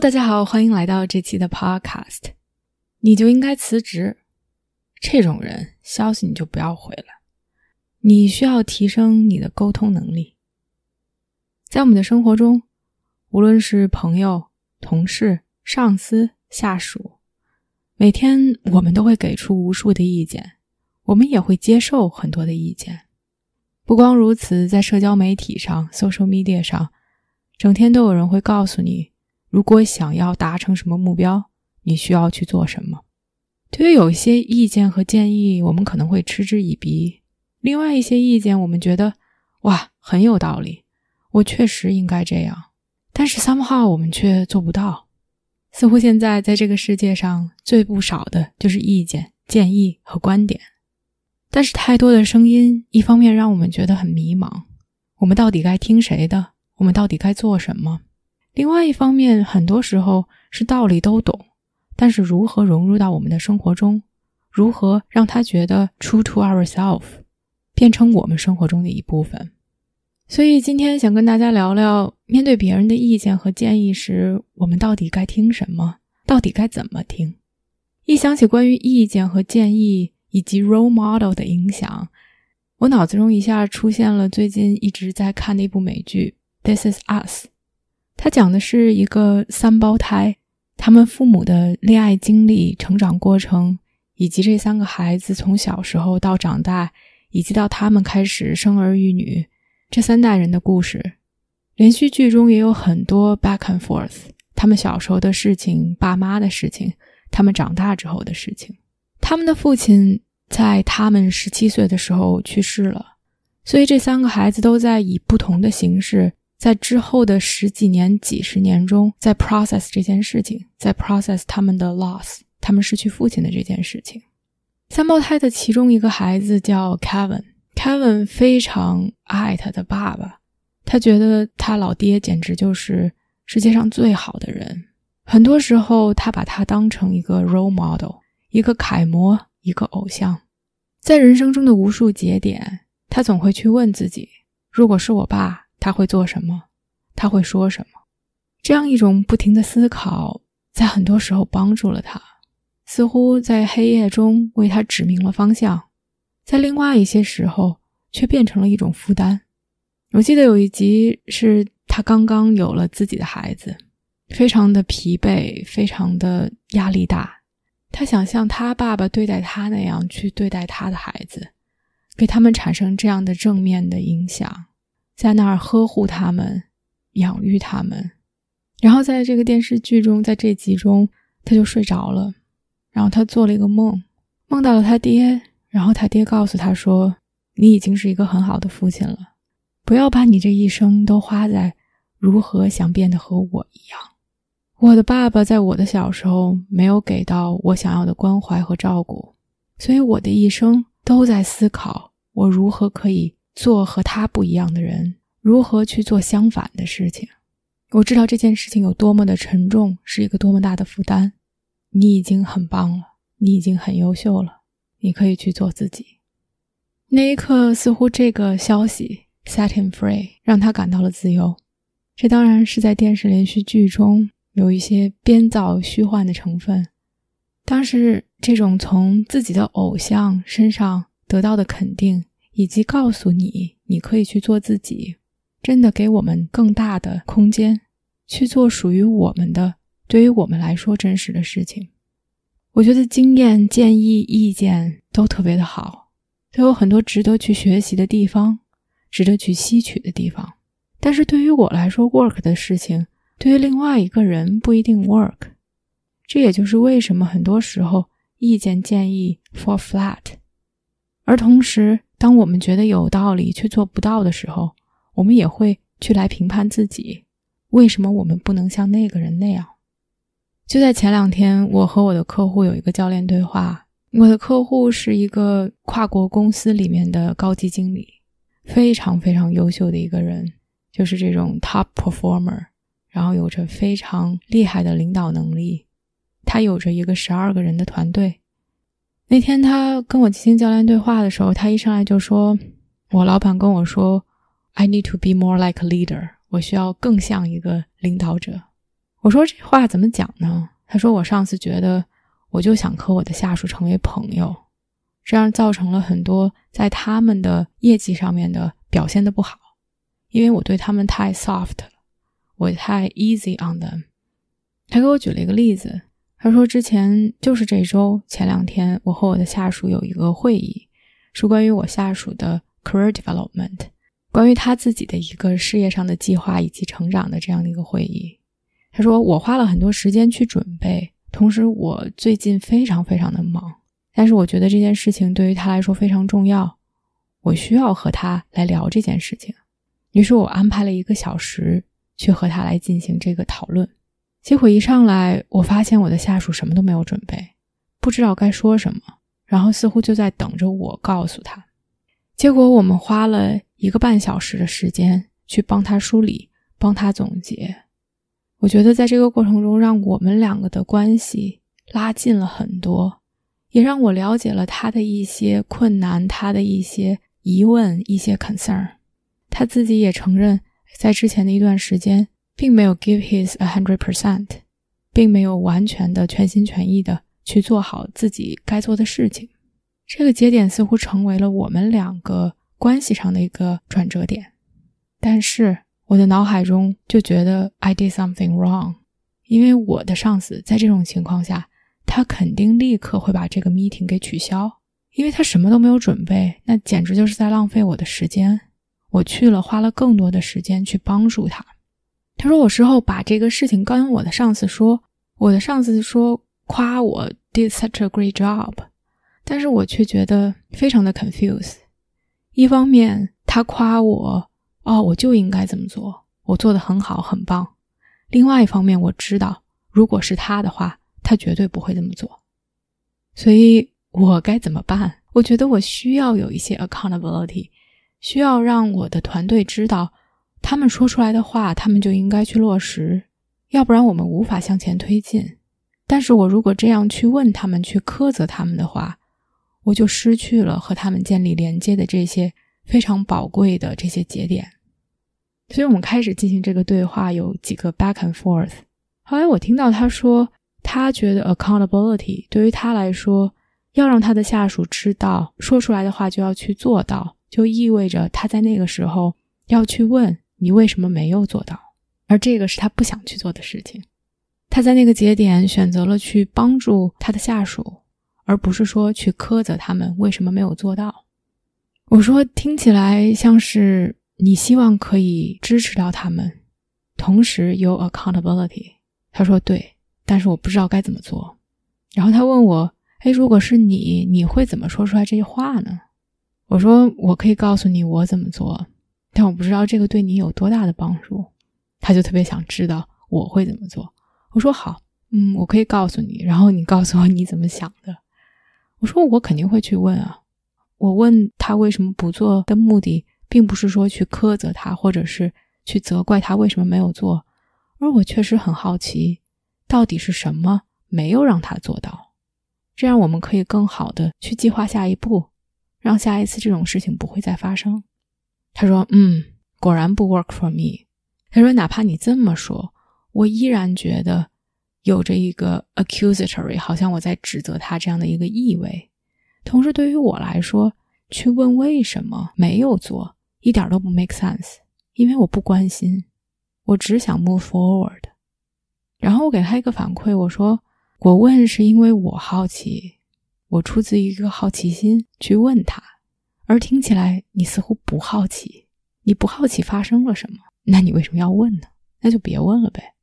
大家好，欢迎来到这期的 Podcast。你就应该辞职，这种人消息你就不要回了。你需要提升你的沟通能力。在我们的生活中，无论是朋友、同事、上司、下属，每天我们都会给出无数的意见，我们也会接受很多的意见。不光如此，在社交媒体上 （social media） 上，整天都有人会告诉你。如果想要达成什么目标，你需要去做什么？对于有一些意见和建议，我们可能会嗤之以鼻；另外一些意见，我们觉得哇很有道理，我确实应该这样。但是 somehow 我们却做不到。似乎现在在这个世界上最不少的就是意见、建议和观点。但是太多的声音，一方面让我们觉得很迷茫：我们到底该听谁的？我们到底该做什么？另外一方面，很多时候是道理都懂，但是如何融入到我们的生活中，如何让他觉得 true to ourselves，变成我们生活中的一部分。所以今天想跟大家聊聊，面对别人的意见和建议时，我们到底该听什么，到底该怎么听。一想起关于意见和建议以及 role model 的影响，我脑子中一下出现了最近一直在看的一部美剧《This Is Us》。他讲的是一个三胞胎，他们父母的恋爱经历、成长过程，以及这三个孩子从小时候到长大，以及到他们开始生儿育女，这三代人的故事。连续剧中也有很多 back and forth，他们小时候的事情、爸妈的事情、他们长大之后的事情。他们的父亲在他们十七岁的时候去世了，所以这三个孩子都在以不同的形式。在之后的十几年、几十年中，在 process 这件事情，在 process 他们的 loss，他们失去父亲的这件事情。三胞胎的其中一个孩子叫 Kevin，Kevin 非常爱他的爸爸，他觉得他老爹简直就是世界上最好的人。很多时候，他把他当成一个 role model，一个楷模，一个偶像。在人生中的无数节点，他总会去问自己：如果是我爸。他会做什么？他会说什么？这样一种不停的思考，在很多时候帮助了他，似乎在黑夜中为他指明了方向，在另外一些时候却变成了一种负担。我记得有一集是他刚刚有了自己的孩子，非常的疲惫，非常的压力大。他想像他爸爸对待他那样去对待他的孩子，给他们产生这样的正面的影响。在那儿呵护他们，养育他们，然后在这个电视剧中，在这集中，他就睡着了，然后他做了一个梦，梦到了他爹，然后他爹告诉他说：“你已经是一个很好的父亲了，不要把你这一生都花在如何想变得和我一样。我的爸爸在我的小时候没有给到我想要的关怀和照顾，所以我的一生都在思考我如何可以。”做和他不一样的人，如何去做相反的事情？我知道这件事情有多么的沉重，是一个多么大的负担。你已经很棒了，你已经很优秀了，你可以去做自己。那一刻，似乎这个消息 set him free，让他感到了自由。这当然是在电视连续剧中有一些编造虚幻的成分，但是这种从自己的偶像身上得到的肯定。以及告诉你，你可以去做自己，真的给我们更大的空间，去做属于我们的、对于我们来说真实的事情。我觉得经验、建议、意见都特别的好，都有很多值得去学习的地方，值得去吸取的地方。但是对于我来说，work 的事情，对于另外一个人不一定 work。这也就是为什么很多时候意见建议 for flat，而同时。当我们觉得有道理却做不到的时候，我们也会去来评判自己，为什么我们不能像那个人那样？就在前两天，我和我的客户有一个教练对话。我的客户是一个跨国公司里面的高级经理，非常非常优秀的一个人，就是这种 top performer，然后有着非常厉害的领导能力。他有着一个十二个人的团队。那天他跟我进行教练对话的时候，他一上来就说：“我老板跟我说，I need to be more like a leader，我需要更像一个领导者。”我说：“这话怎么讲呢？”他说：“我上次觉得。”我就想和我的下属成为朋友，这样造成了很多在他们的业绩上面的表现的不好，因为我对他们太 soft 了，我太 easy on them。他给我举了一个例子，他说之前就是这周前两天，我和我的下属有一个会议，是关于我下属的 career development，关于他自己的一个事业上的计划以及成长的这样的一个会议。他说我花了很多时间去准备。同时，我最近非常非常的忙，但是我觉得这件事情对于他来说非常重要，我需要和他来聊这件事情。于是我安排了一个小时去和他来进行这个讨论。结果一上来，我发现我的下属什么都没有准备，不知道该说什么，然后似乎就在等着我告诉他。结果我们花了一个半小时的时间去帮他梳理，帮他总结。我觉得在这个过程中，让我们两个的关系拉近了很多，也让我了解了他的一些困难，他的一些疑问，一些 concern。他自己也承认，在之前的一段时间，并没有 give his a hundred percent，并没有完全的全心全意的去做好自己该做的事情。这个节点似乎成为了我们两个关系上的一个转折点，但是。我的脑海中就觉得 I did something wrong，因为我的上司在这种情况下，他肯定立刻会把这个 meeting 给取消，因为他什么都没有准备，那简直就是在浪费我的时间。我去了，花了更多的时间去帮助他。他说我事后把这个事情跟我的上司说，我的上司说夸我 did such a great job，但是我却觉得非常的 confused。一方面他夸我。哦，我就应该这么做，我做的很好，很棒。另外一方面，我知道，如果是他的话，他绝对不会这么做。所以，我该怎么办？我觉得我需要有一些 accountability，需要让我的团队知道，他们说出来的话，他们就应该去落实，要不然我们无法向前推进。但是我如果这样去问他们，去苛责他们的话，我就失去了和他们建立连接的这些。非常宝贵的这些节点，所以我们开始进行这个对话，有几个 back and forth。后来我听到他说，他觉得 accountability 对于他来说，要让他的下属知道，说出来的话就要去做到，就意味着他在那个时候要去问你为什么没有做到，而这个是他不想去做的事情。他在那个节点选择了去帮助他的下属，而不是说去苛责他们为什么没有做到。我说，听起来像是你希望可以支持到他们，同时有 accountability。他说对，但是我不知道该怎么做。然后他问我，哎，如果是你，你会怎么说出来这些话呢？我说，我可以告诉你我怎么做，但我不知道这个对你有多大的帮助。他就特别想知道我会怎么做。我说好，嗯，我可以告诉你，然后你告诉我你怎么想的。我说我肯定会去问啊。我问他为什么不做的目的，并不是说去苛责他，或者是去责怪他为什么没有做，而我确实很好奇，到底是什么没有让他做到，这样我们可以更好的去计划下一步，让下一次这种事情不会再发生。他说：“嗯，果然不 work for me。”他说：“哪怕你这么说，我依然觉得有着一个 accusatory，好像我在指责他这样的一个意味。”同时，对于我来说，去问为什么没有做，一点都不 make sense，因为我不关心，我只想 move forward。然后我给他一个反馈，我说：“我问是因为我好奇，我出自一个好奇心去问他，而听起来你似乎不好奇，你不好奇发生了什么，那你为什么要问呢？那就别问了呗。”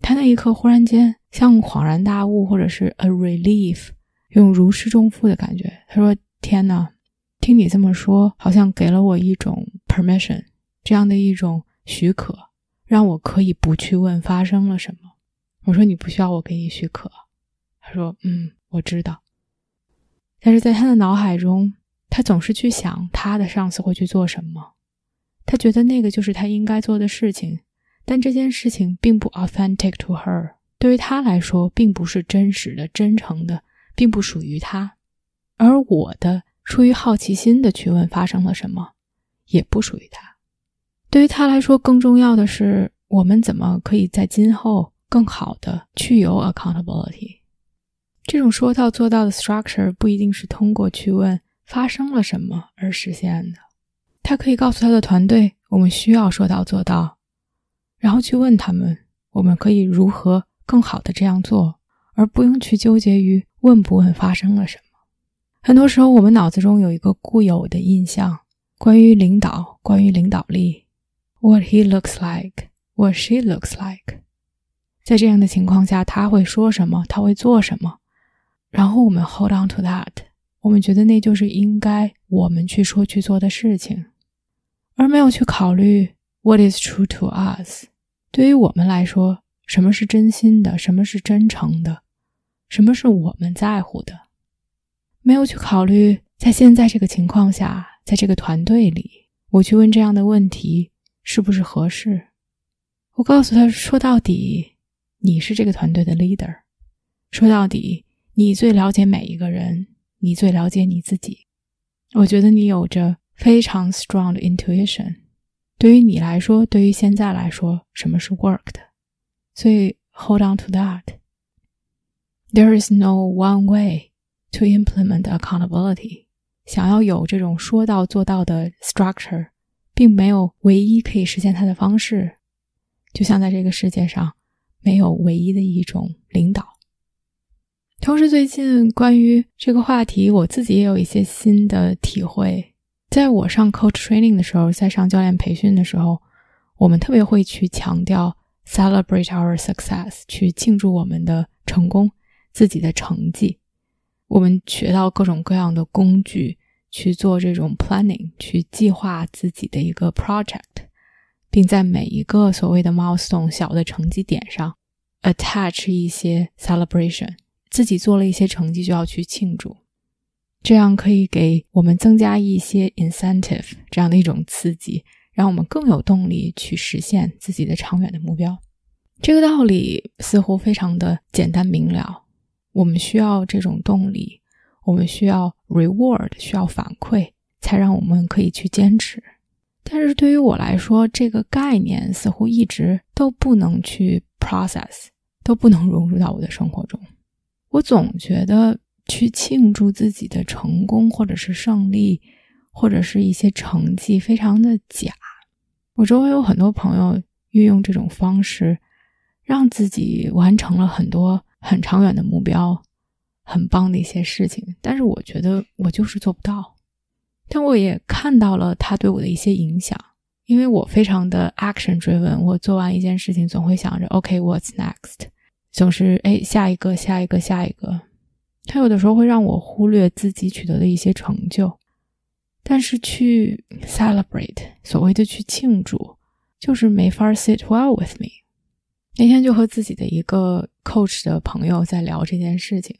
他那一刻忽然间像恍然大悟，或者是 a relief。用如释重负的感觉，他说：“天哪，听你这么说，好像给了我一种 permission，这样的一种许可，让我可以不去问发生了什么，我说：“你不需要我给你许可。”他说：“嗯，我知道。”但是在他的脑海中，他总是去想他的上司会去做什么，他觉得那个就是他应该做的事情，但这件事情并不 authentic to her，对于他来说并不是真实的、真诚的，并不属于他。而我的出于好奇心的去问发生了什么，也不属于他。对于他来说，更重要的是我们怎么可以在今后更好的去有 accountability。这种说到做到的 structure 不一定是通过去问发生了什么而实现的。他可以告诉他的团队，我们需要说到做到，然后去问他们，我们可以如何更好的这样做，而不用去纠结于问不问发生了什么。很多时候，我们脑子中有一个固有的印象，关于领导，关于领导力，what he looks like，what she looks like。在这样的情况下，他会说什么，他会做什么。然后我们 hold on to that，我们觉得那就是应该我们去说去做的事情，而没有去考虑 what is true to us。对于我们来说，什么是真心的，什么是真诚的，什么是我们在乎的，没有去考虑在现在这个情况下，在这个团队里，我去问这样的问题是不是合适？我告诉他说到底，你是这个团队的 leader，说到底。你最了解每一个人，你最了解你自己。我觉得你有着非常 strong 的 intuition。对于你来说，对于现在来说，什么是 work 的？所以 hold on to that。There is no one way to implement accountability。想要有这种说到做到的 structure，并没有唯一可以实现它的方式。就像在这个世界上，没有唯一的一种领导。同时，最近关于这个话题，我自己也有一些新的体会。在我上 coach training 的时候，在上教练培训的时候，我们特别会去强调 celebrate our success，去庆祝我们的成功、自己的成绩。我们学到各种各样的工具去做这种 planning，去计划自己的一个 project，并在每一个所谓的 milestone 小的成绩点上 attach 一些 celebration。自己做了一些成绩就要去庆祝，这样可以给我们增加一些 incentive，这样的一种刺激，让我们更有动力去实现自己的长远的目标。这个道理似乎非常的简单明了。我们需要这种动力，我们需要 reward，需要反馈，才让我们可以去坚持。但是对于我来说，这个概念似乎一直都不能去 process，都不能融入到我的生活中。我总觉得去庆祝自己的成功，或者是胜利，或者是一些成绩，非常的假。我周围有很多朋友运用这种方式，让自己完成了很多很长远的目标，很棒的一些事情。但是我觉得我就是做不到。但我也看到了他对我的一些影响，因为我非常的 action driven。我做完一件事情，总会想着 OK，what's next。总是哎，下一个，下一个，下一个。他有的时候会让我忽略自己取得的一些成就，但是去 celebrate，所谓的去庆祝，就是没法 sit well with me。那天就和自己的一个 coach 的朋友在聊这件事情，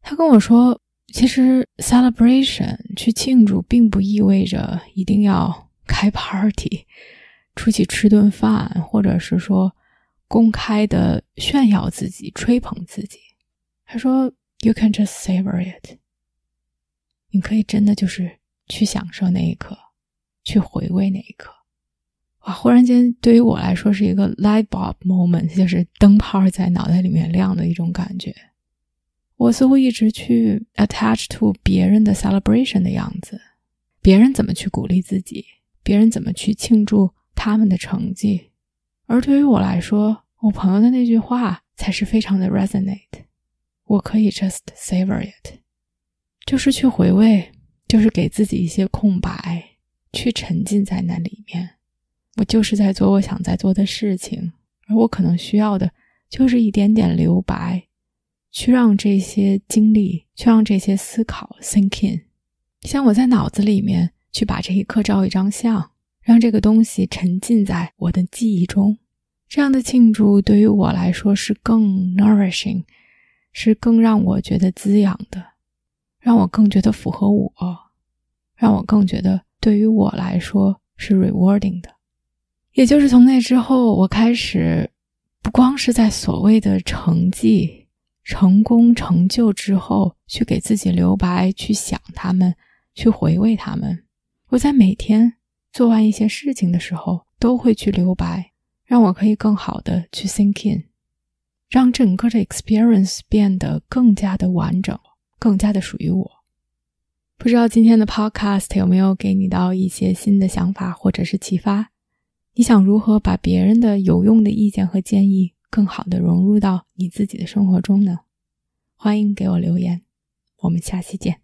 他跟我说，其实 celebration 去庆祝，并不意味着一定要开 party，出去吃顿饭，或者是说。公开的炫耀自己，吹捧自己。他说：“You can just savor it。你可以真的就是去享受那一刻，去回味那一刻。”哇！忽然间，对于我来说是一个 light bulb moment，就是灯泡在脑袋里面亮的一种感觉。我似乎一直去 attach to 别人的 celebration 的样子，别人怎么去鼓励自己，别人怎么去庆祝他们的成绩。而对于我来说，我朋友的那句话才是非常的 resonate。我可以 just savor it，就是去回味，就是给自己一些空白，去沉浸在那里面。我就是在做我想在做的事情，而我可能需要的就是一点点留白，去让这些经历，去让这些思考 sink in，像我在脑子里面去把这一刻照一张相。让这个东西沉浸在我的记忆中，这样的庆祝对于我来说是更 nourishing，是更让我觉得滋养的，让我更觉得符合我，让我更觉得对于我来说是 rewarding 的。也就是从那之后，我开始不光是在所谓的成绩、成功、成就之后去给自己留白，去想他们，去回味他们。我在每天做完一些事情的时候，都会去留白，让我可以更好的去 think in，让整个的 experience 变得更加的完整，更加的属于我。不知道今天的 podcast 有没有给你到一些新的想法或者是启发？你想如何把别人的有用的意见和建议更好的融入到你自己的生活中呢？欢迎给我留言，我们下期见。